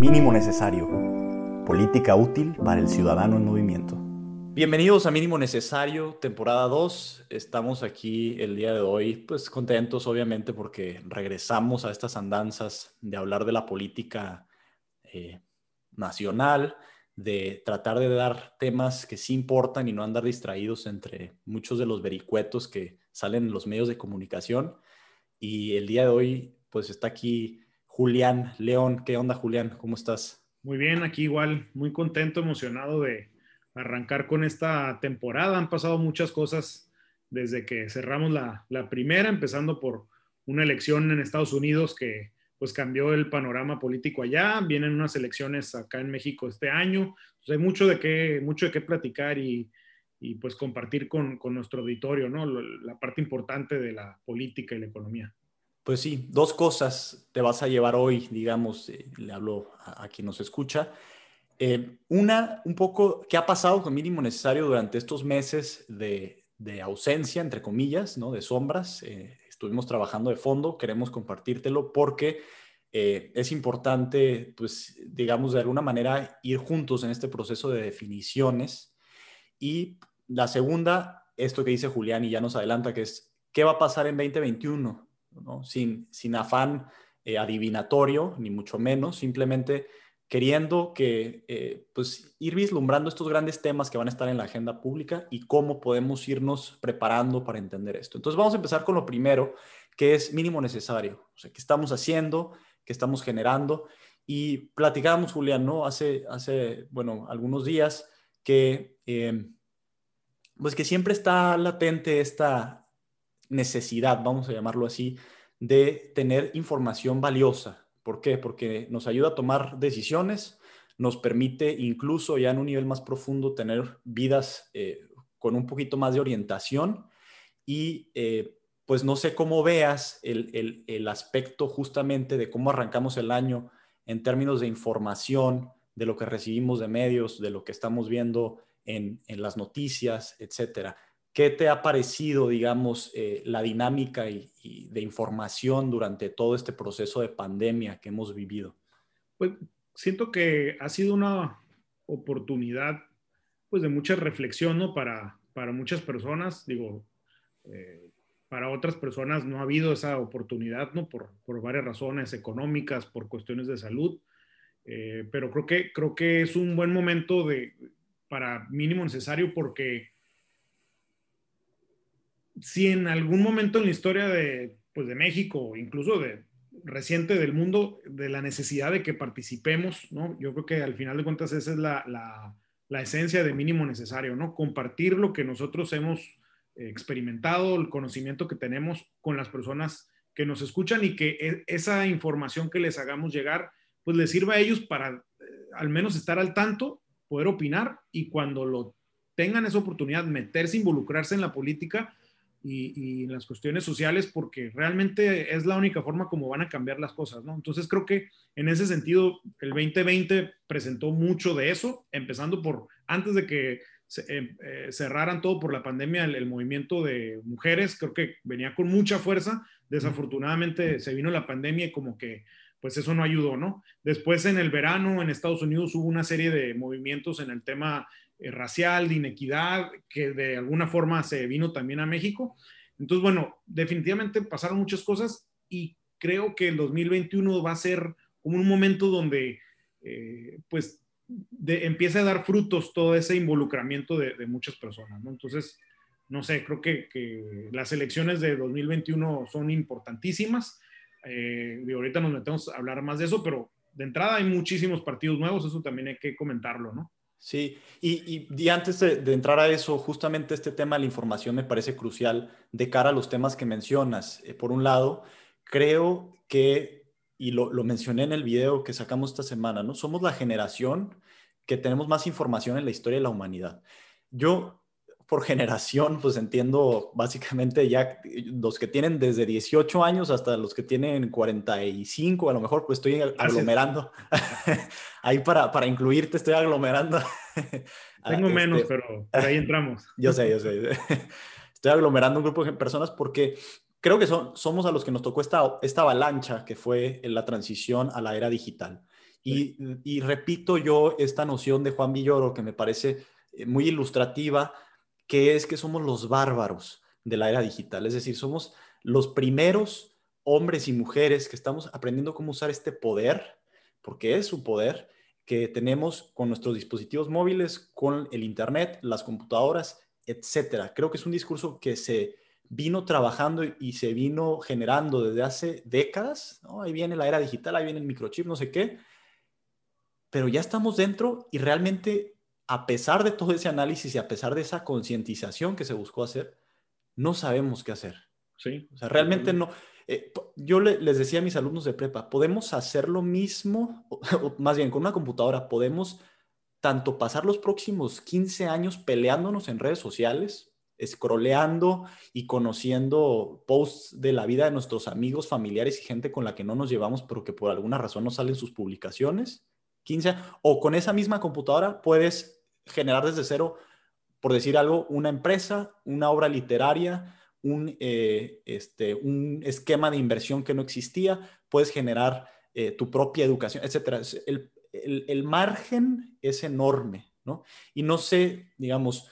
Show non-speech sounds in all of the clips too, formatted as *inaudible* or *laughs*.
Mínimo necesario. Política útil para el ciudadano en movimiento. Bienvenidos a Mínimo Necesario, temporada 2. Estamos aquí el día de hoy, pues contentos obviamente porque regresamos a estas andanzas de hablar de la política eh, nacional, de tratar de dar temas que sí importan y no andar distraídos entre muchos de los vericuetos que salen en los medios de comunicación. Y el día de hoy, pues está aquí Julián León. ¿Qué onda, Julián? ¿Cómo estás? Muy bien, aquí igual, muy contento, emocionado de arrancar con esta temporada. Han pasado muchas cosas desde que cerramos la, primera, empezando por una elección en Estados Unidos que pues cambió el panorama político allá. Vienen unas elecciones acá en México este año. hay mucho de qué, mucho de qué platicar y, pues compartir con, con, nuestro auditorio, ¿no? La parte importante de la política y la economía. Pues sí, dos cosas te vas a llevar hoy, digamos, eh, le hablo a, quien nos escucha. Eh, una, un poco, ¿qué ha pasado con mínimo necesario durante estos meses de, ausencia, entre comillas, ¿no? de sombras? Eh, estuvimos trabajando de fondo, queremos compartírtelo porque es importante, pues, digamos, de alguna manera ir juntos en este proceso de definiciones. Y la segunda, esto que dice Julián y ya nos adelanta, que es, ¿qué va a pasar en 2021? Sin, sin afán eh, adivinatorio, ni mucho menos, simplemente queriendo que, eh, pues, ir vislumbrando estos grandes temas que van a estar en la agenda pública y cómo podemos irnos preparando para entender esto. Entonces vamos a empezar con lo primero, que es mínimo necesario. O sea, qué estamos haciendo, qué estamos generando. Y platicábamos, Julián, ¿no? Hace, hace bueno, algunos días que, eh, pues que siempre está latente esta, necesidad, vamos a llamarlo así, de tener información valiosa. ¿Por qué? Porque nos ayuda a tomar decisiones, nos permite incluso ya en un nivel más profundo tener vidas eh, con un poquito más de orientación y eh, pues no sé cómo veas el, el, aspecto justamente de cómo arrancamos el año en términos de información, de lo que recibimos de medios, de lo que estamos viendo en, en las noticias, etcétera. ¿Qué te ha parecido, digamos, eh, la dinámica y, de información durante todo este proceso de pandemia que hemos vivido? Pues siento que ha sido una oportunidad, pues, de mucha reflexión, ¿no? Para, para muchas personas, digo, eh, para otras personas no ha habido esa oportunidad, ¿no? Por, por varias razones económicas, por cuestiones de salud, eh, pero creo que, creo que es un buen momento de, para mínimo necesario porque si en algún momento en la historia de, pues de México, incluso de reciente del mundo, de la necesidad de que participemos, ¿no? Yo creo que al final de cuentas esa es la, la, esencia de mínimo necesario, ¿no? Compartir lo que nosotros hemos experimentado, el conocimiento que tenemos con las personas que nos escuchan y que e, esa información que les hagamos llegar, pues les sirva a ellos para eh, al menos estar al tanto, poder opinar y cuando lo tengan esa oportunidad, meterse, involucrarse en la política, y, en las cuestiones sociales porque realmente es la única forma como van a cambiar las cosas, ¿no? Entonces creo que en ese sentido el 2020 presentó mucho de eso, empezando por antes de que eh, eh, cerraran todo por la pandemia el, movimiento de mujeres, creo que venía con mucha fuerza, desafortunadamente se vino la pandemia y como que pues eso no ayudó, ¿no? Después en el verano en Estados Unidos hubo una serie de movimientos en el tema eh, racial, de inequidad, que de alguna forma se vino también a México. Entonces, bueno, definitivamente pasaron muchas cosas y creo que el 2021 va a ser como un momento donde, eh, pues, empiece a dar frutos todo ese involucramiento de, muchas personas, ¿no? Entonces, no sé, creo que, las elecciones de 2021 son importantísimas. Eh, y ahorita nos metemos a hablar más de eso, pero de entrada hay muchísimos partidos nuevos, eso también hay que comentarlo, ¿no? Sí, y, antes de, entrar a eso, justamente este tema de la información me parece crucial de cara a los temas que mencionas. Eh, por un lado, creo que, y lo, lo, mencioné en el video que sacamos esta semana, ¿no? Somos la generación que tenemos más información en la historia de la humanidad. Yo por generación, pues entiendo básicamente ya los que tienen desde 18 años hasta los que tienen 45, a lo mejor pues estoy aglomerando. *laughs* ahí para, para incluirte estoy aglomerando. *laughs* Tengo ah, menos, este, pero por ahí entramos. *laughs* yo sé, yo sé. Estoy aglomerando un grupo de personas porque creo que son, somos a los que nos tocó esta, esta avalancha que fue la transición a la era digital. Y, y, repito yo esta noción de Juan Villoro que me parece eh, muy ilustrativa, que es que somos los bárbaros de la era digital. Es decir, somos los primeros hombres y mujeres que estamos aprendiendo cómo usar este poder, porque es su poder, que tenemos con nuestros dispositivos móviles, con el Internet, las computadoras, etcétera. Creo que es un discurso que se vino trabajando y se vino generando desde hace décadas. Ahí viene la era digital, ahí viene el microchip, no sé qué. Pero ya estamos dentro y realmente, a pesar de todo ese análisis y a pesar de esa concientización que se buscó hacer, no sabemos qué hacer. Sí. O sea, realmente no. Eh, yo les decía a mis alumnos de prepa, podemos hacer lo mismo, o, *laughs* más bien con una computadora, podemos tanto pasar los próximos 15 años peleándonos en redes sociales, scrolleando y conociendo posts de la vida de nuestros amigos, familiares y gente con la que no nos llevamos, pero que por alguna razón no salen sus publicaciones. 15, o con esa misma computadora puedes generar desde cero, por decir algo, una empresa, una obra literaria, un, eh, este, un esquema de inversión que no existía, puedes generar eh, tu propia educación, etc. El, el, margen es enorme, ¿no? Y no sé, digamos,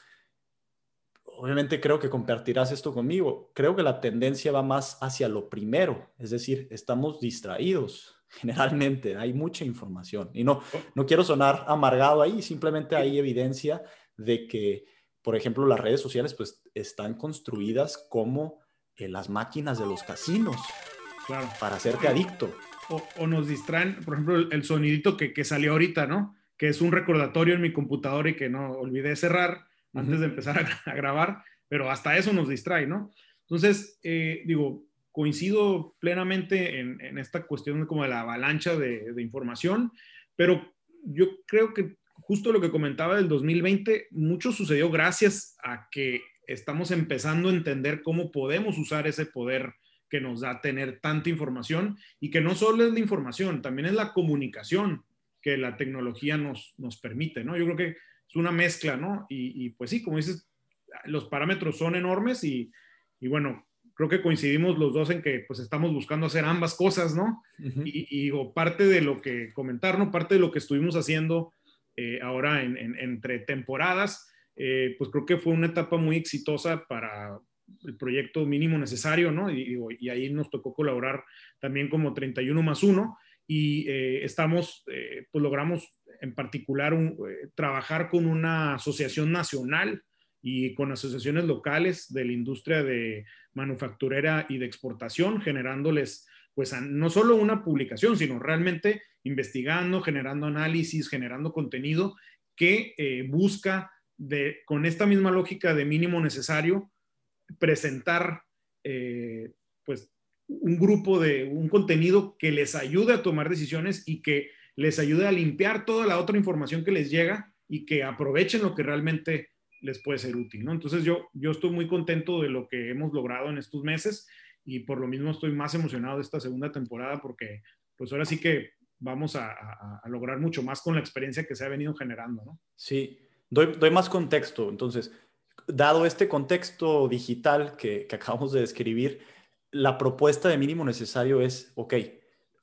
obviamente creo que compartirás esto conmigo, creo que la tendencia va más hacia lo primero, es decir, estamos distraídos. Generalmente hay mucha información y no, no quiero sonar amargado ahí, simplemente hay evidencia de que por ejemplo, las redes sociales pues están construidas como eh, las máquinas de los casinos claro. para hacerte adicto. O, nos distraen, por ejemplo, el, sonidito que, que, salió ahorita, ¿no? Que es un recordatorio en mi computadora y que no olvidé cerrar antes de empezar a, grabar, pero hasta eso nos distrae, ¿no? Entonces, eh, digo, coincido plenamente en, en, esta cuestión como de la avalancha de, de información, pero yo creo que justo lo que comentaba del 2020, mucho sucedió gracias a que estamos empezando a entender cómo podemos usar ese poder que nos da tener tanta información y que no solo es la información, también es la comunicación que la tecnología nos, nos permite, ¿no? Yo creo que es una mezcla, ¿no? Y, pues sí, como dices, los parámetros son enormes y, y, bueno, creo que coincidimos los dos en que pues estamos buscando hacer ambas cosas, ¿no? y, y, parte de lo que comentar, ¿no? Parte de lo que estuvimos haciendo eh, ahora en, entre temporadas, eh, pues creo que fue una etapa muy exitosa para el proyecto mínimo necesario, ¿no? Y, ahí nos tocó colaborar también como 31 más 1 y eh, estamos, pues logramos en particular trabajar con una asociación nacional y con asociaciones locales de la industria de manufacturera y de exportación, generándoles pues no solo una publicación, sino realmente investigando, generando análisis, generando contenido que eh, busca de, con esta misma lógica de mínimo necesario, presentar eh, pues un grupo de un contenido que les ayude a tomar decisiones y que les ayude a limpiar toda la otra información que les llega y que aprovechen lo que realmente les puede ser útil, ¿no? Entonces yo, yo estoy muy contento de lo que hemos logrado en estos meses y por lo mismo estoy más emocionado de esta segunda temporada porque pues ahora sí que vamos a, lograr mucho más con la experiencia que se ha venido generando, ¿no? Sí, doy, doy más contexto. Entonces, dado este contexto digital que, que, acabamos de describir, la propuesta de mínimo necesario es, ok,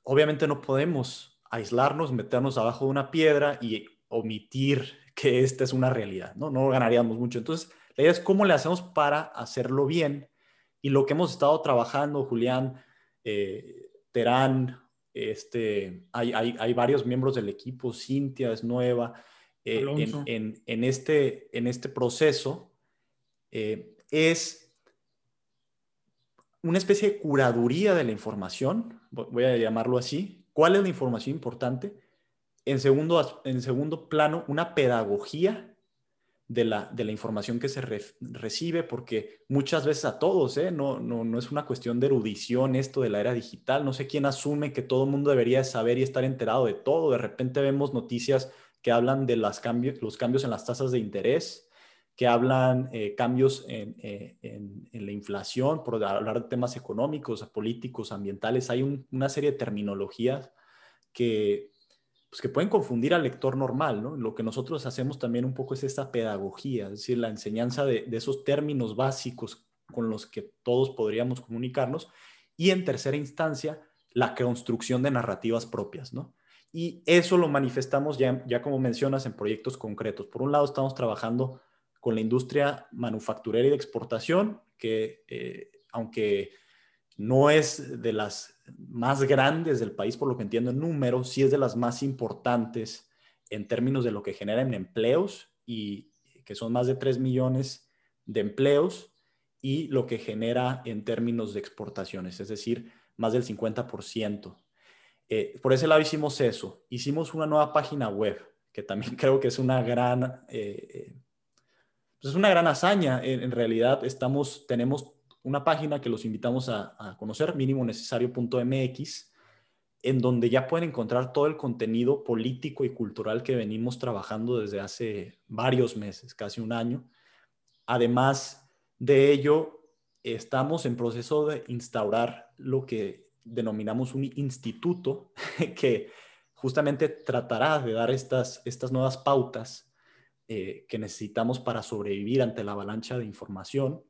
obviamente no podemos aislarnos, meternos abajo de una piedra y omitir que esta es una realidad, ¿no? No ganaríamos mucho. Entonces, la idea es cómo le hacemos para hacerlo bien. Y lo que hemos estado trabajando, Julián, eh, Terán, este, hay, hay, hay, varios miembros del equipo, Cintia es nueva, eh, en, en, este, en este proceso, eh, es una especie de curaduría de la información, voy a llamarlo así. ¿Cuál es la información importante? En segundo, en segundo plano, una pedagogía de la, de la información que se recibe, porque muchas veces a todos, ¿eh? no, no, no es una cuestión de erudición esto de la era digital, no sé quién asume que todo el mundo debería saber y estar enterado de todo, de repente vemos noticias que hablan de las cambios, los cambios en las tasas de interés, que hablan eh, cambios en, eh, en, en, la inflación, por hablar de temas económicos, políticos, ambientales, hay una serie de terminologías que pues que pueden confundir al lector normal, ¿no? Lo que nosotros hacemos también un poco es esta pedagogía, es decir, la enseñanza de, esos términos básicos con los que todos podríamos comunicarnos. Y en tercera instancia, la construcción de narrativas propias, ¿no? Y eso lo manifestamos ya, ya como mencionas en proyectos concretos. Por un lado, estamos trabajando con la industria manufacturera y de exportación, que eh, aunque no es de las más grandes del país, por lo que entiendo en números, sí es de las más importantes en términos de lo que genera en empleos y que son más de 3 millones de empleos y lo que genera en términos de exportaciones, es decir, más del 50%. Eh, por ese lado hicimos eso. Hicimos una nueva página web, que también *laughs* creo que es una gran, eh, eh, pues es una gran hazaña. En, realidad estamos, tenemos una página que los invitamos a, a conocer, minimonecesario.mx, en donde ya pueden encontrar todo el contenido político y cultural que venimos trabajando desde hace varios meses, casi un año. Además de ello, estamos en proceso de instaurar lo que denominamos un instituto *laughs* que justamente tratará de dar estas, estas nuevas pautas eh, que necesitamos para sobrevivir ante la avalancha de información.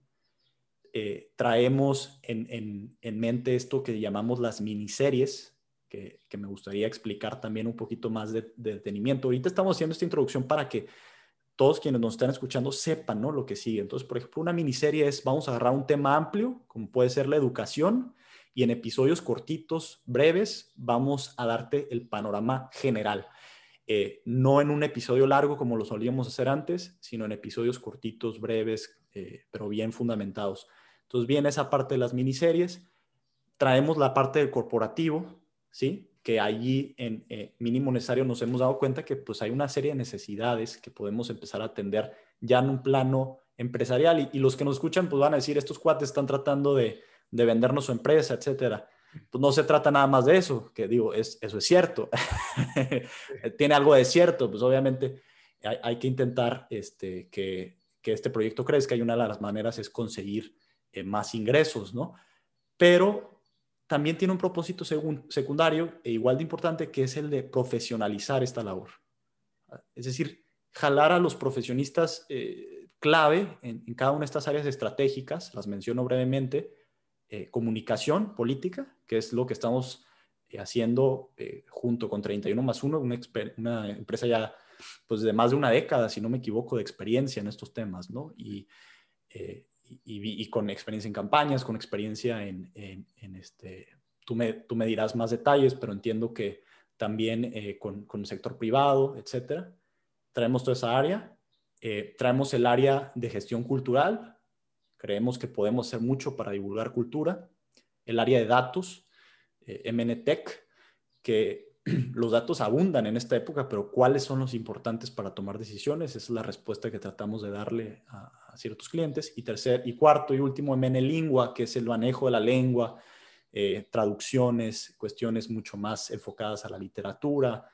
Eh, traemos en, mente esto que llamamos las miniseries, que, que, me gustaría explicar también un poquito más de, detenimiento. Ahorita estamos haciendo esta introducción para que todos quienes nos están escuchando sepan ¿no? lo que sigue. Entonces, por ejemplo, una miniserie es, vamos a agarrar un tema amplio, como puede ser la educación, y en episodios cortitos, breves, vamos a darte el panorama general. Eh, no en un episodio largo como lo solíamos hacer antes, sino en episodios cortitos, breves, eh, pero bien fundamentados. Entonces viene esa parte de las miniseries, traemos la parte del corporativo, ¿sí? que allí en eh, mínimo necesario nos hemos dado cuenta que pues hay una serie de necesidades que podemos empezar a atender ya en un plano empresarial y, y los que nos escuchan pues van a decir, estos cuates están tratando de de vendernos su empresa, etcétera. Pues no se trata nada más de eso, que digo, es, eso es cierto. *laughs* Tiene algo de cierto, pues obviamente hay, que intentar este, que, este proyecto crezca y una de las maneras es conseguir eh, más ingresos, ¿no? Pero también tiene un propósito secundario e igual de importante que es el de profesionalizar esta labor. Es decir, jalar a los profesionistas eh, clave en, en, cada una de estas áreas estratégicas, las menciono brevemente, eh, comunicación política, que es lo que estamos eh, haciendo eh, junto con 31 más 1, una, una, empresa ya pues de más de una década, si no me equivoco, de experiencia en estos temas, ¿no? Y, y, con experiencia en campañas, con experiencia en, en, este, tú me, tú me, dirás más detalles, pero entiendo que también con, con, el sector privado, etcétera. Traemos toda esa área. traemos el área de gestión cultural, Creemos que podemos hacer mucho para divulgar cultura. El área de datos, eh, MNTech, que *clears throat* los datos abundan en esta época, pero ¿cuáles son los importantes para tomar decisiones? Esa es la respuesta que tratamos de darle a, ciertos clientes. Y tercer, y cuarto y último, MNLingua, que es el manejo de la lengua, eh, traducciones, cuestiones mucho más enfocadas a la literatura,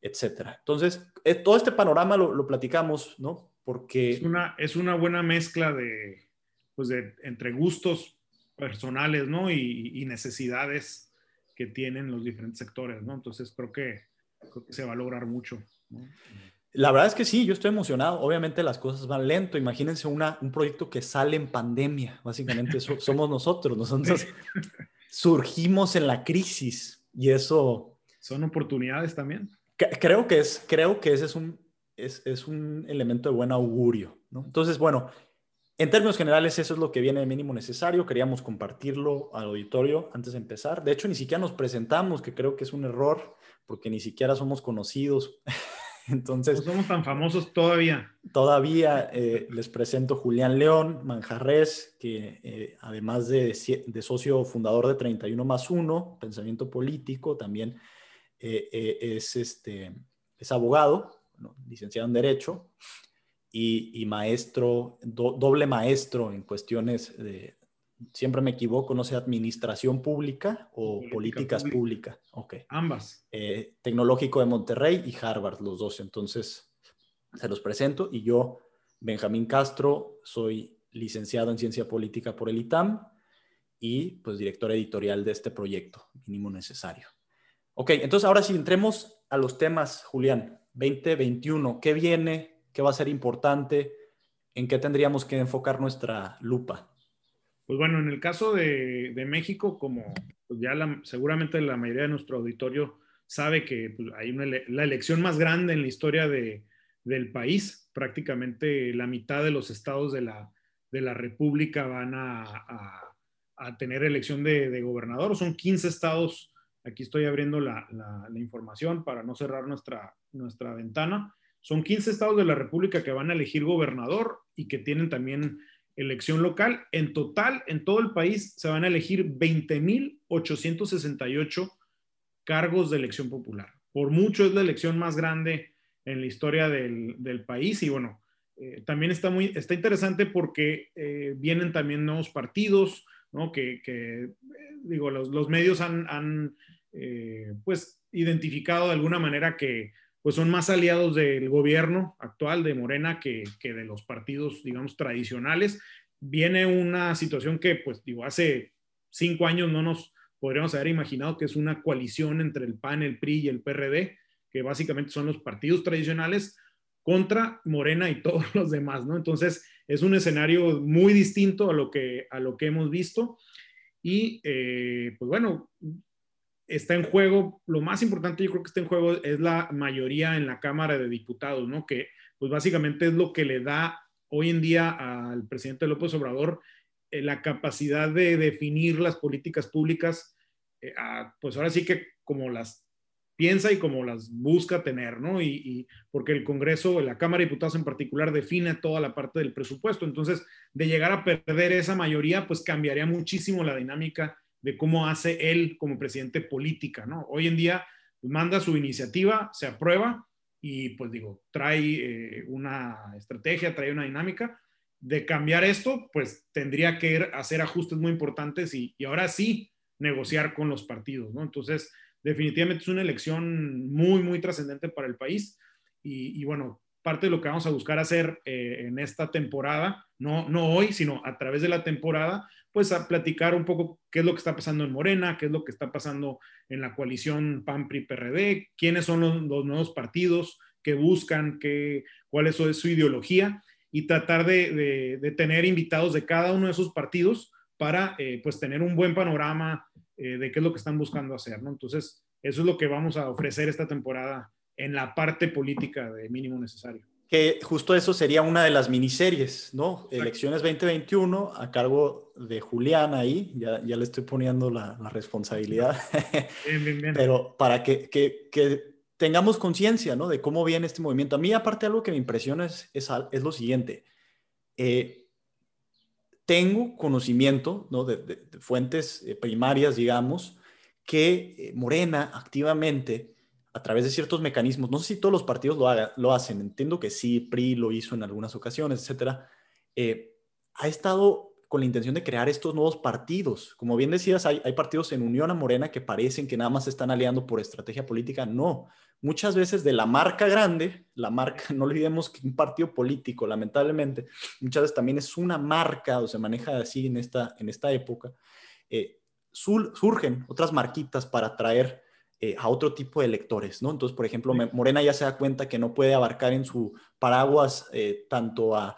etcétera. Entonces, eh, todo este panorama lo, lo, platicamos, ¿no? Porque... Es una, es una buena mezcla de, pues de, entre gustos personales, ¿no? Y, necesidades que tienen los diferentes sectores, ¿no? Entonces creo que, se va a lograr mucho. La verdad es que sí, yo estoy emocionado. Obviamente las cosas van lento. Imagínense una, un proyecto que sale en pandemia. Básicamente *laughs* somos nosotros. Nosotros surgimos en la crisis y eso... Son oportunidades también. Creo que, es, creo que ese es un, es, es un elemento de buen augurio. ¿no? Entonces, bueno, en términos generales, eso es lo que viene de mínimo necesario. Queríamos compartirlo al auditorio antes de empezar. De hecho, ni siquiera nos presentamos, que creo que es un error, porque ni siquiera somos conocidos. *laughs* Entonces, no somos tan famosos todavía. Todavía eh, les presento Julián León Manjarres, que eh, además de, socio fundador de 31 más 1, Pensamiento Político, también eh, es, este, es abogado, licenciado en Derecho, y, maestro, doble maestro en cuestiones de, siempre me equivoco, no sé, administración pública o políticas públicas. Ok. Ambas. Eh, Tecnológico de Monterrey y Harvard, los dos. Entonces, se los presento. Y yo, Benjamín Castro, soy licenciado en Ciencia Política por el ITAM y pues director editorial de este proyecto, mínimo necesario. Ok, entonces ahora sí entremos a los temas, Julián. 2021, ¿qué viene? ¿Qué va a ser importante? ¿En qué tendríamos que enfocar nuestra lupa? Pues bueno, en el caso de, México, como pues ya seguramente la mayoría de nuestro auditorio sabe que pues, hay una, la elección más grande en la historia de, del país, prácticamente la mitad de los estados de la, de la República van a, tener elección de, gobernador. Son 15 estados. Aquí estoy abriendo la, información para no cerrar nuestra, nuestra ventana. Son 15 estados de la República que van a elegir gobernador y que tienen también elección local. En total, en todo el país, se van a elegir 20.868 cargos de elección popular. Por mucho es la elección más grande en la historia del, del país y bueno, eh, también está muy está interesante porque eh, vienen también nuevos partidos, ¿no? Que, que eh, digo, los, los, medios han, han pues identificado de alguna manera que pues son más aliados del gobierno actual de Morena que, que, de los partidos, digamos, tradicionales. Viene una situación que, pues, digo, hace cinco años no nos podríamos haber imaginado que es una coalición entre el PAN, el PRI y el PRD, que básicamente son los partidos tradicionales, contra Morena y *laughs* todos los demás, ¿no? Entonces, es un escenario muy distinto a lo que, a lo que hemos visto. Y, eh, pues bueno, está en juego, lo más importante yo creo que está en juego es la mayoría en la Cámara de Diputados, ¿no? Que, pues básicamente es lo que le da hoy en día al presidente López Obrador eh, la capacidad de definir las políticas públicas, eh, pues ahora sí que como las piensa y como las busca tener, ¿no? Y, porque el Congreso, la Cámara de Diputados en particular, define toda la parte del presupuesto. Entonces, de llegar a perder esa mayoría, pues cambiaría muchísimo la dinámica de cómo hace él como presidente política, ¿no? Hoy en día manda su iniciativa, se aprueba y pues digo, trae eh, una estrategia, trae una dinámica. De cambiar esto, pues tendría que hacer ajustes muy importantes y, y ahora sí negociar con los partidos, ¿no? Entonces, definitivamente es una elección muy, muy trascendente para el país. Y, bueno, parte de lo que vamos a buscar hacer eh, en esta temporada, no, no hoy, sino a través de la temporada, pues a platicar un poco qué es lo que está pasando en Morena, qué es lo que está pasando en la coalición PAN-PRI-PRD, quiénes son los, nuevos partidos que buscan, qué, cuál es su, ideología y tratar de, de, tener invitados de cada uno de esos partidos para eh, pues tener un buen panorama eh, de qué es lo que están buscando hacer, ¿no? Entonces, eso es lo que vamos a ofrecer esta temporada en la parte política de mínimo necesario. Que justo eso sería una de las miniseries, ¿no? Elecciones 2021 a cargo de Julián ahí, ya, ya le estoy poniendo la, responsabilidad. Bien, bien, bien. Pero para que, que, que tengamos conciencia, ¿no? De cómo viene este movimiento. A mí, aparte, algo que me impresiona es, es, es lo siguiente. Eh, tengo conocimiento ¿no? de, fuentes eh, primarias, digamos, que eh, Morena activamente, a través de ciertos mecanismos, no sé si todos los partidos lo, lo hacen, entiendo que sí, PRI lo hizo en algunas ocasiones, etcétera, eh, ha estado con la intención de crear estos nuevos partidos. Como bien decías, hay, hay partidos en Unión a Morena que parecen que nada más se están aliando por estrategia política. No, muchas veces de la marca grande, la marca, *laughs* no olvidemos que un partido político, lamentablemente, muchas veces también es una marca o se maneja así en esta, en esta época, eh, surgen otras marquitas para atraer eh, a otro tipo de electores, ¿no? Entonces, por ejemplo, Morena ya se da cuenta que no puede abarcar en su paraguas eh, tanto a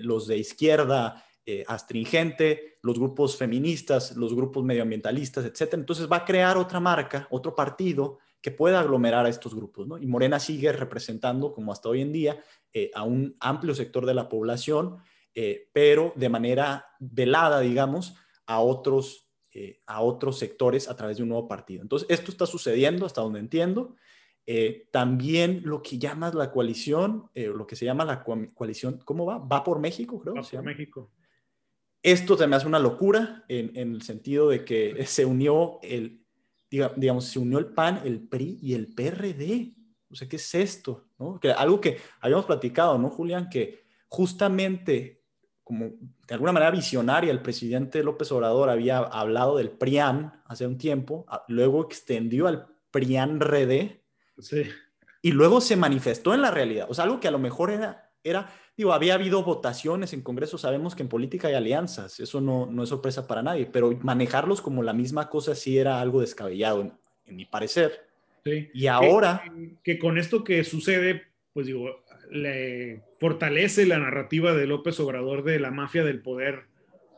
los de izquierda, astringente, los grupos feministas, los grupos medioambientalistas, etcétera. Entonces va a crear otra marca, otro partido que pueda aglomerar a estos grupos. ¿no? Y Morena sigue representando, como hasta hoy en día, eh, a un amplio sector de la población, eh, pero de manera velada, digamos, a otros, eh, a otros sectores a través de un nuevo partido. Entonces, esto está sucediendo, hasta donde entiendo. también lo que llamas la coalición, lo que se llama la coalición, ¿cómo va? Va por México, creo. Va por México. Esto se me hace una locura en, en el sentido de que se unió el, digamos, se unió el PAN, el PRI y el PRD. O sea, ¿qué es esto? ¿no? Que algo que habíamos platicado, ¿no, Julián? Que justamente, como de alguna manera visionaria, el presidente López Obrador había hablado del PRIAN hace un tiempo, luego extendió al PRIAN-RD. Sí. Y luego se manifestó en la realidad. O sea, algo que a lo mejor era, era Digo, había habido votaciones en Congreso, sabemos que en política hay alianzas, eso no, no es sorpresa para nadie, pero manejarlos como la misma cosa sí era algo descabellado, en, mi parecer. Sí. Y ahora... Que, con esto que sucede, pues digo, le fortalece la narrativa de López Obrador de la mafia del poder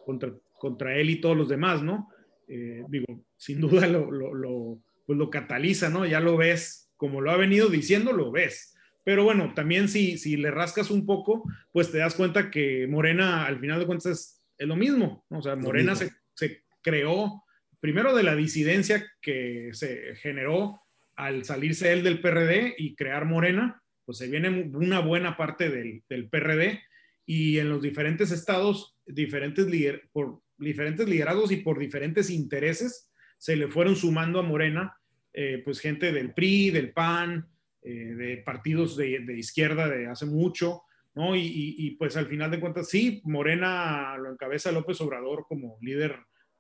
contra contra él y todos los demás, ¿no? Eh, digo, sin duda lo, lo, pues lo cataliza, ¿no? Ya lo ves, como lo ha venido diciendo, lo ves. Pero bueno, también si, si le rascas un poco, pues te das cuenta que Morena, al final de cuentas, es, lo mismo. ¿no? O sea, Morena se, se, creó primero de la disidencia que se generó al salirse él del PRD y crear Morena, pues se viene una buena parte del, del PRD y en los diferentes estados, diferentes, por diferentes liderazgos y por diferentes intereses, se le fueron sumando a Morena, eh, pues gente del PRI, del PAN, eh, de partidos de, izquierda de hace mucho, ¿no? Y, pues al final de cuentas, sí, Morena lo encabeza López Obrador como líder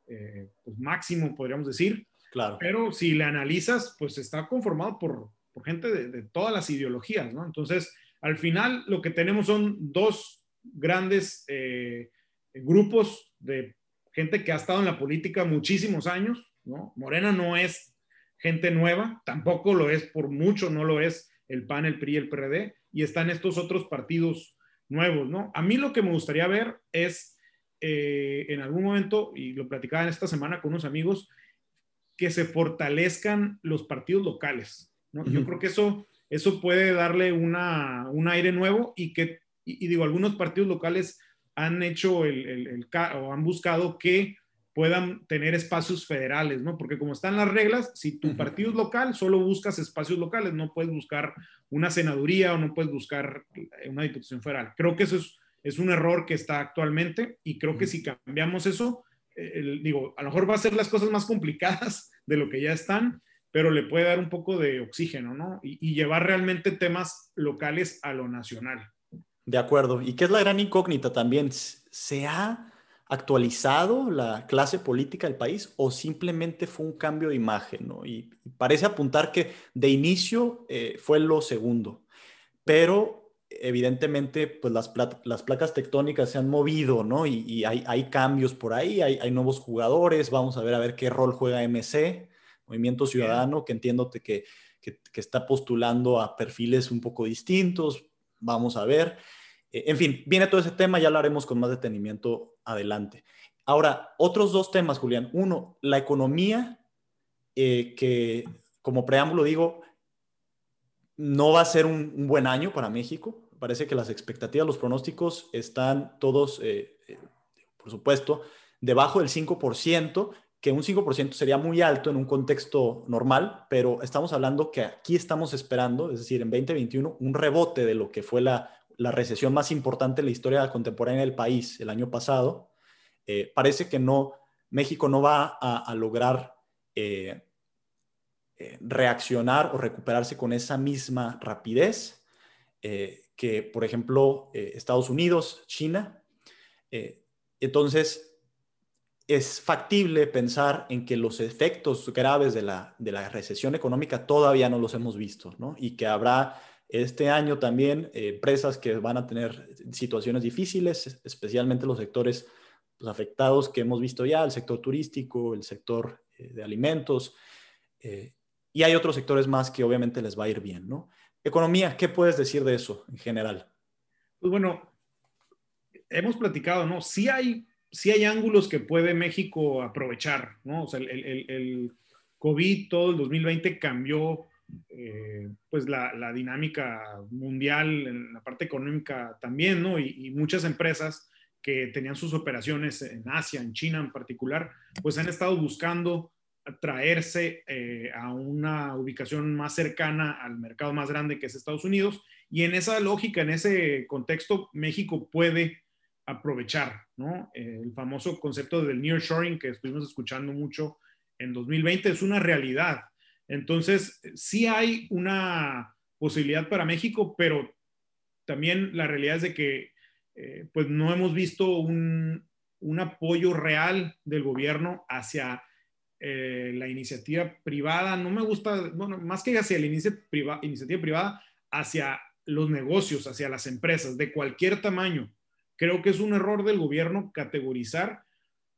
eh, pues máximo, podríamos decir. Claro. Pero si le analizas, pues está conformado por, por gente de, todas las ideologías, ¿no? Entonces, al final lo que tenemos son dos grandes eh, grupos de gente que ha estado en la política muchísimos años, ¿no? Morena no es gente nueva, tampoco lo es por mucho, no lo es el PAN, el PRI el PRD, y están estos otros partidos nuevos, ¿no? A mí lo que me gustaría ver es, eh, en algún momento, y lo platicaba en esta semana con unos amigos, que se fortalezcan los partidos locales, ¿no? Yo creo que eso, eso puede darle una, un aire nuevo y que, y, digo, algunos partidos locales han hecho el, el, el, o han buscado que puedan tener espacios federales, ¿no? Porque como están las reglas, si tu partido es local, solo buscas espacios locales, no puedes buscar una senaduría o no puedes buscar una diputación federal. Creo que eso es, es un error que está actualmente y creo que si cambiamos eso, digo, a lo mejor va a ser las cosas más complicadas de lo que ya están, pero le puede dar un poco de oxígeno, ¿no? Y, llevar realmente temas locales a lo nacional. De acuerdo. ¿Y qué es la gran incógnita también? ¿Se ha actualizado la clase política del país o simplemente fue un cambio de imagen? ¿no? Y, parece apuntar que de inicio eh, fue lo segundo, pero evidentemente pues las, las placas tectónicas se han movido, ¿no? Y, hay, hay, cambios por ahí, hay, hay, nuevos jugadores, vamos a ver a ver qué rol juega MC, Movimiento Ciudadano, que entiendo que, que, que está postulando a perfiles un poco distintos, vamos a ver. Eh, en fin, viene todo ese tema, ya lo haremos con más detenimiento adelante. Ahora, otros dos temas, Julián. Uno, la economía, eh, que como preámbulo digo, no va a ser un, buen año para México. Parece que las expectativas, los pronósticos están todos, eh, por supuesto, debajo del 5%, que un 5% sería muy alto en un contexto normal, pero estamos hablando que aquí estamos esperando, es decir, en 2021, un rebote de lo que fue la la recesión más importante en la historia contemporánea del país el año pasado, eh, parece que no, México no va a, lograr eh, eh, reaccionar o recuperarse con esa misma rapidez que, por ejemplo, Estados Unidos, China. entonces, es factible pensar en que los efectos graves de la, de la recesión económica todavía no los hemos visto, ¿no? Y que habrá este año también eh, empresas que van a tener situaciones difíciles, especialmente los sectores pues, afectados que hemos visto ya, el sector turístico, el sector eh, de alimentos, eh, y hay otros sectores más que obviamente les va a ir bien, ¿no? Economía, ¿qué puedes decir de eso en general? Pues bueno, hemos platicado, ¿no? Sí hay, sí hay ángulos que puede México aprovechar, ¿no? O sea, el, el, el COVID, todo el 2020 cambió eh, pues la, dinámica mundial en la parte económica también, ¿no? Y, muchas empresas que tenían sus operaciones en Asia, en China en particular, pues han estado buscando traerse eh, a una ubicación más cercana al mercado más grande que es Estados Unidos. Y en esa lógica, en ese contexto, México puede aprovechar, ¿no? el famoso concepto del nearshoring que estuvimos escuchando mucho en 2020 es una realidad. Entonces, sí hay una posibilidad para México, pero también la realidad es de que eh, pues no hemos visto un, apoyo real del gobierno hacia eh, la iniciativa privada. No me gusta, bueno, más que hacia la iniciativa privada, hacia los negocios, hacia las empresas de cualquier tamaño. Creo que es un error del gobierno categorizar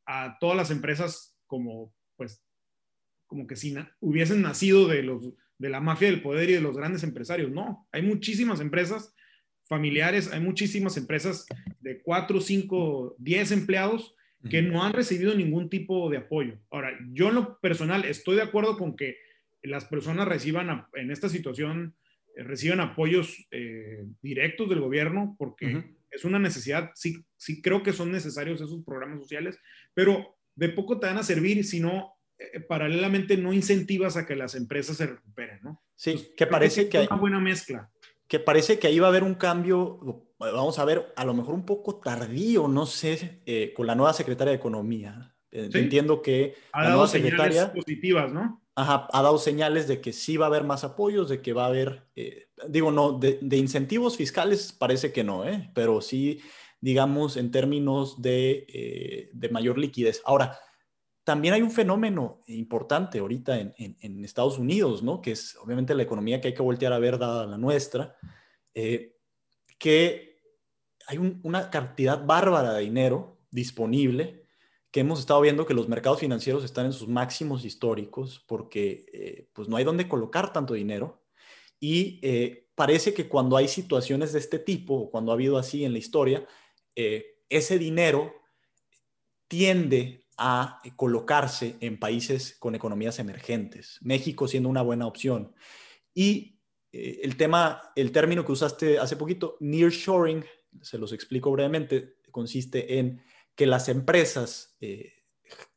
a todas las empresas como pues como que si hubiesen nacido de, los, de la mafia del poder y de los grandes empresarios. No, hay muchísimas empresas familiares, hay muchísimas empresas de 4, 5, 10 empleados que no han recibido ningún tipo de apoyo. Ahora, yo en lo personal estoy de acuerdo con que las personas reciban en esta situación, eh, reciban apoyos eh, directos del gobierno, porque es una necesidad, sí, sí creo que son necesarios esos programas sociales, pero de poco te van a servir si no, eh, paralelamente no incentivas a que las empresas se recuperen, ¿no? Sí, que parece que, hay una buena mezcla. Que parece que ahí va a haber un cambio, vamos a ver, a lo mejor un poco tardío, no sé, con la nueva secretaria de Economía. Entiendo que ha la nueva secretaria positivas, ¿no? Ha dado señales de que sí va a haber más apoyos, de que va a haber, eh, digo, no, de, incentivos fiscales parece que no, ¿eh? pero sí, digamos, en términos de, eh, de, mayor liquidez. Ahora, también hay un fenómeno importante ahorita en, en, Estados Unidos, ¿no? Que es obviamente la economía que hay que voltear a ver dada la nuestra, eh, que hay una cantidad bárbara de dinero disponible que hemos estado viendo que los mercados financieros están en sus máximos históricos porque eh, pues no hay dónde colocar tanto dinero y eh, parece que cuando hay situaciones de este tipo, o cuando ha habido así en la historia, eh, ese dinero tiende a colocarse en países con economías emergentes, México siendo una buena opción. Y el tema, el término que usaste hace poquito, nearshoring, se los explico brevemente, consiste en que las empresas, eh,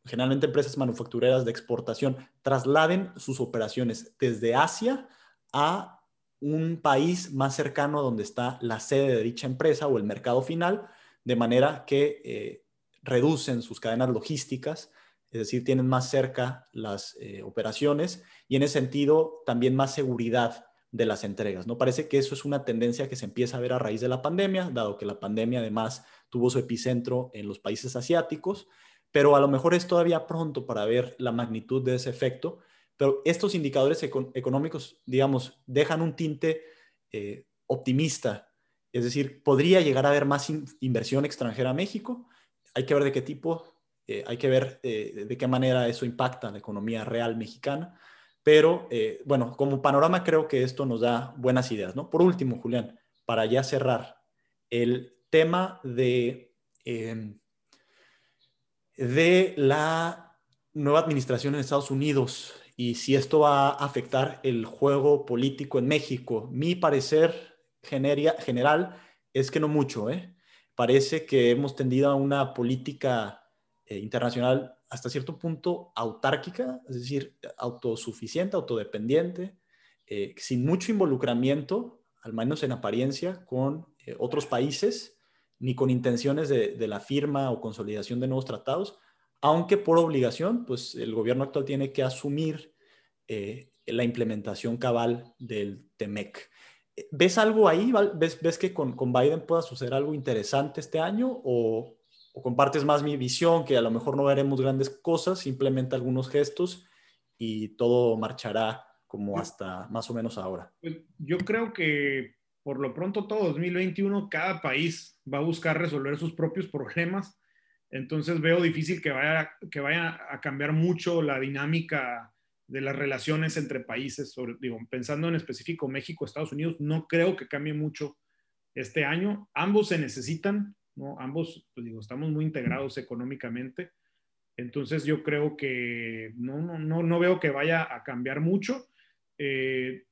generalmente empresas manufactureras de exportación, trasladen sus operaciones desde Asia a un país más cercano donde está la sede de dicha empresa o el mercado final, de manera que eh, reducen sus cadenas logísticas, es decir, tienen más cerca las eh, operaciones y en ese sentido también más seguridad de las entregas. ¿no? Parece que eso es una tendencia que se empieza a ver a raíz de la pandemia, dado que la pandemia además tuvo su epicentro en los países asiáticos, pero a lo mejor es todavía pronto para ver la magnitud de ese efecto, pero estos indicadores económicos, digamos, dejan un tinte eh, optimista, es decir, podría llegar a haber más inversión extranjera a México, hay que ver de qué tipo, eh, hay que ver eh, de qué manera eso impacta la economía real mexicana, pero bueno, como panorama creo que esto nos da buenas ideas, ¿no? Por último, Julián, para ya cerrar, el tema de, em, de la nueva administración en Estados Unidos y si esto va a afectar el juego político en México. Mi parecer general es que no mucho, ¿eh? Parece que hemos tendido a una política eh, internacional hasta cierto punto autárquica, es decir, autosuficiente, autodependiente, eh, sin mucho involucramiento, al menos en apariencia, con otros países, ni con intenciones de, la firma o consolidación de nuevos tratados, aunque por obligación, pues el gobierno actual tiene que asumir eh, la implementación cabal del TEMEC. ¿Ves algo ahí? ¿Ves, ves que con, con Biden pueda suceder algo interesante este año o, o compartes más mi visión, que a lo mejor no veremos grandes cosas, simplemente algunos gestos y todo marchará como hasta más o menos ahora. Pues, yo creo que por lo pronto todo 2021 cada país va a buscar resolver sus propios problemas. Entonces veo difícil que vaya, que vaya a cambiar mucho la dinámica de las relaciones entre países, sobre, digo, pensando en específico México, Estados Unidos, no creo que cambie mucho este año. Ambos se necesitan, ¿no? Ambos, pues digo, estamos muy integrados económicamente. Entonces yo creo que no, no, no, no veo que vaya a cambiar mucho. Eh,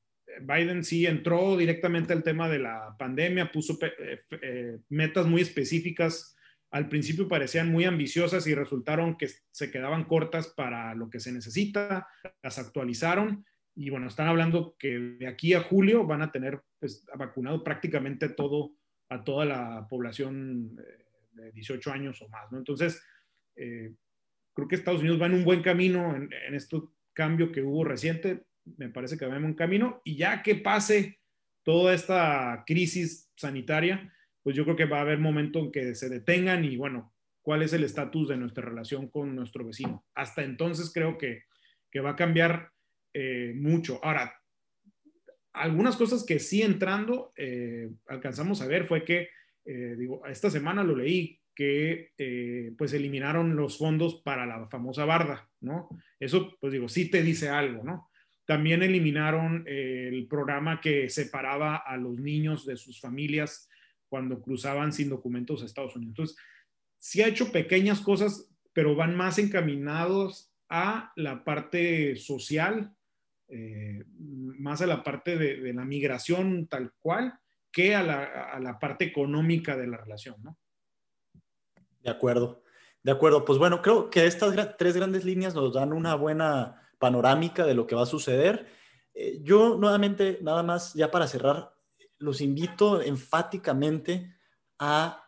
Biden sí entró directamente al tema de la pandemia, puso eh, eh, metas muy específicas. Al principio parecían muy ambiciosas y resultaron que se quedaban cortas para lo que se necesita. Las actualizaron y bueno, están hablando que de aquí a julio van a tener pues, vacunado prácticamente todo a toda la población eh, de 18 años o más, ¿no? Entonces, creo que Estados Unidos va en un buen camino en, este cambio que hubo reciente, me parece que va en un camino, y ya que pase toda esta crisis sanitaria, pues yo creo que va a haber momento en que se detengan y bueno, cuál es el estatus de nuestra relación con nuestro vecino. Hasta entonces creo que, que va a cambiar eh, mucho. Ahora, algunas cosas que sí entrando eh, alcanzamos a ver fue que, eh, digo, esta semana lo leí, que pues eliminaron los fondos para la famosa barda, ¿no? Eso, pues digo, sí te dice algo, ¿no? También eliminaron el programa que separaba a los niños de sus familias cuando cruzaban sin documentos a Estados Unidos. Entonces, sí ha hecho pequeñas cosas, pero van más encaminados a la parte social, eh, más a la parte de, la migración tal cual, que a la, parte económica de la relación, ¿no? De acuerdo, de acuerdo. Pues bueno, creo que estas tres grandes líneas nos dan una buena panorámica de lo que va a suceder. Eh, yo nuevamente, nada más, ya para cerrar, los invito enfáticamente a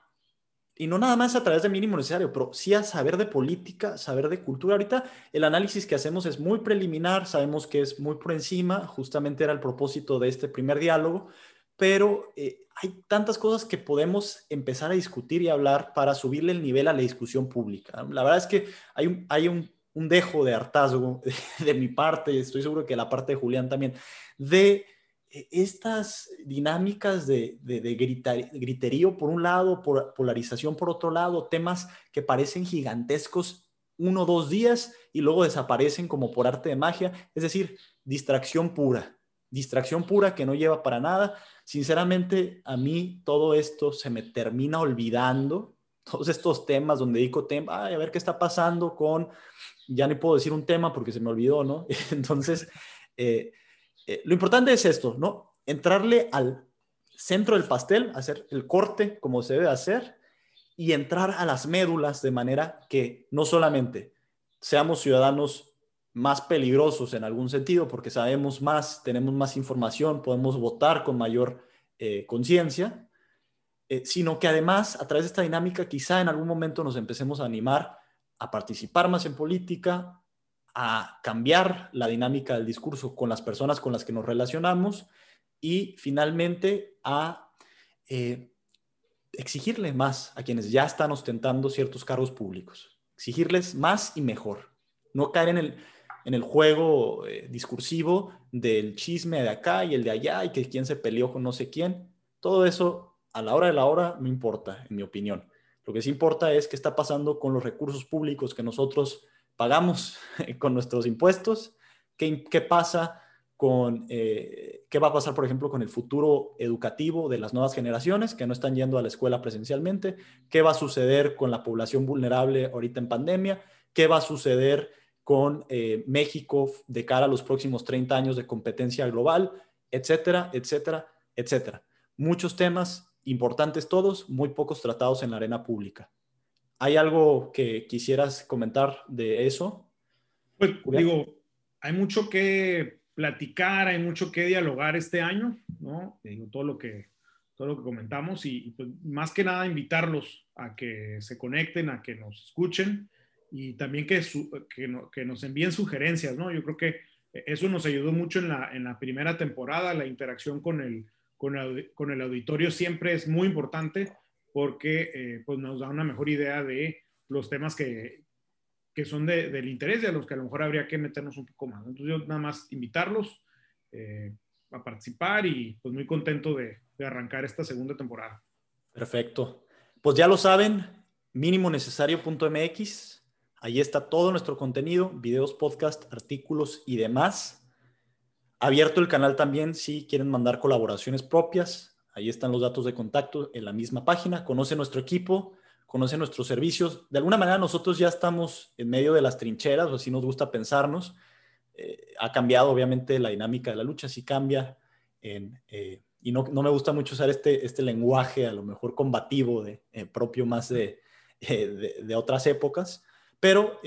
y no nada más a través de mínimo necesario, pero sí a saber de política, saber de cultura. Ahorita el análisis que hacemos es muy preliminar, sabemos que es muy por encima, justamente era el propósito de este primer diálogo, pero eh, hay tantas cosas que podemos empezar a discutir y hablar para subirle el nivel a la discusión pública. La verdad es que hay un, hay un, un dejo de hartazgo de, *laughs* de mi parte, estoy seguro que la parte de Julián también, de e, estas dinámicas de, griterío por un lado, polarización por otro lado, temas que parecen gigantescos uno o dos días y luego desaparecen como por arte de magia, es decir, distracción pura, distracción pura que no lleva para nada. Sinceramente, a mí todo esto se me termina olvidando, todos estos temas donde dedico tiempo, a ver qué está pasando con, ya no puedo decir un tema porque se me olvidó, ¿no? *laughs* Entonces, eh, eh, lo importante es esto, ¿no? Entrarle al centro del pastel, hacer el corte como se debe hacer y entrar a las médulas de manera que no solamente seamos ciudadanos más peligrosos en algún sentido, porque sabemos más, tenemos más información, podemos votar con mayor eh, conciencia, eh, sino que además a través de esta dinámica quizá en algún momento nos empecemos a animar a participar más en política, a cambiar la dinámica del discurso con las personas con las que nos relacionamos y finalmente a eh, exigirle más a quienes ya están ostentando ciertos cargos públicos, exigirles más y mejor, no caer en el, en el juego eh, discursivo del chisme de acá y el de allá y que quién se peleó con no sé quién. Todo eso a la hora de la hora no importa, en mi opinión. Lo que sí importa es qué está pasando con los recursos públicos que nosotros pagamos *laughs* con nuestros impuestos, qué, pasa con, eh, qué va a pasar, por ejemplo, con el futuro educativo de las nuevas generaciones que no están yendo a la escuela presencialmente, qué va a suceder con la población vulnerable ahorita en pandemia, qué va a suceder con eh, México de cara a los próximos 30 años de competencia global, etcétera, etcétera, etcétera. Muchos temas importantes todos, muy pocos tratados en la arena pública. ¿Hay algo que quisieras comentar de eso? Pues digo, hay mucho que platicar, hay mucho que dialogar este año, ¿no? Digo, todo lo que, todo lo que comentamos y, pues, más que nada invitarlos a que se conecten, a que nos escuchen y también que, que, nos envíen sugerencias, ¿no? Yo creo que eso nos ayudó mucho en la, en la primera temporada, la interacción con el, con el, auditorio siempre es muy importante porque eh, pues nos da una mejor idea de los temas que, que son de, del interés y a los que a lo mejor habría que meternos un poco más. Entonces yo nada más invitarlos eh, a participar y pues muy contento de, de, arrancar esta segunda temporada. Perfecto. Pues ya lo saben, minimonecesario.mx. Ahí está todo nuestro contenido, videos, podcast, artículos y demás. Abierto el canal también si quieren mandar colaboraciones propias, Ahí están los datos de contacto en la misma página. Conoce nuestro equipo, conoce nuestros servicios. De alguna manera nosotros ya estamos en medio de las trincheras, o así nos gusta pensarnos. Eh, ha cambiado obviamente la dinámica de la lucha, sí cambia. Eh, y no, me gusta mucho usar este, este lenguaje a lo mejor combativo, de, eh, propio más de, de, otras épocas, pero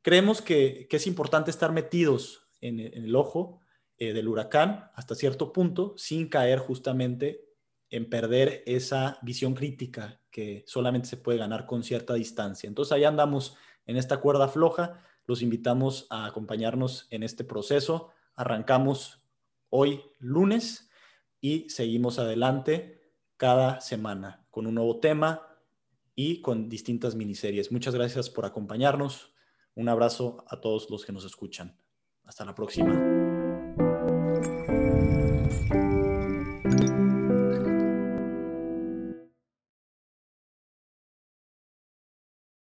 creemos que, es importante estar metidos en, el ojo eh, del huracán hasta cierto punto sin caer justamente en perder esa visión crítica que solamente se puede ganar con cierta distancia. Entonces ahí andamos en esta cuerda floja, los invitamos a acompañarnos en este proceso. Arrancamos hoy lunes y seguimos adelante cada semana con un nuevo tema y con distintas miniseries. Muchas gracias por acompañarnos. Un abrazo a todos los que nos escuchan. Hasta la próxima.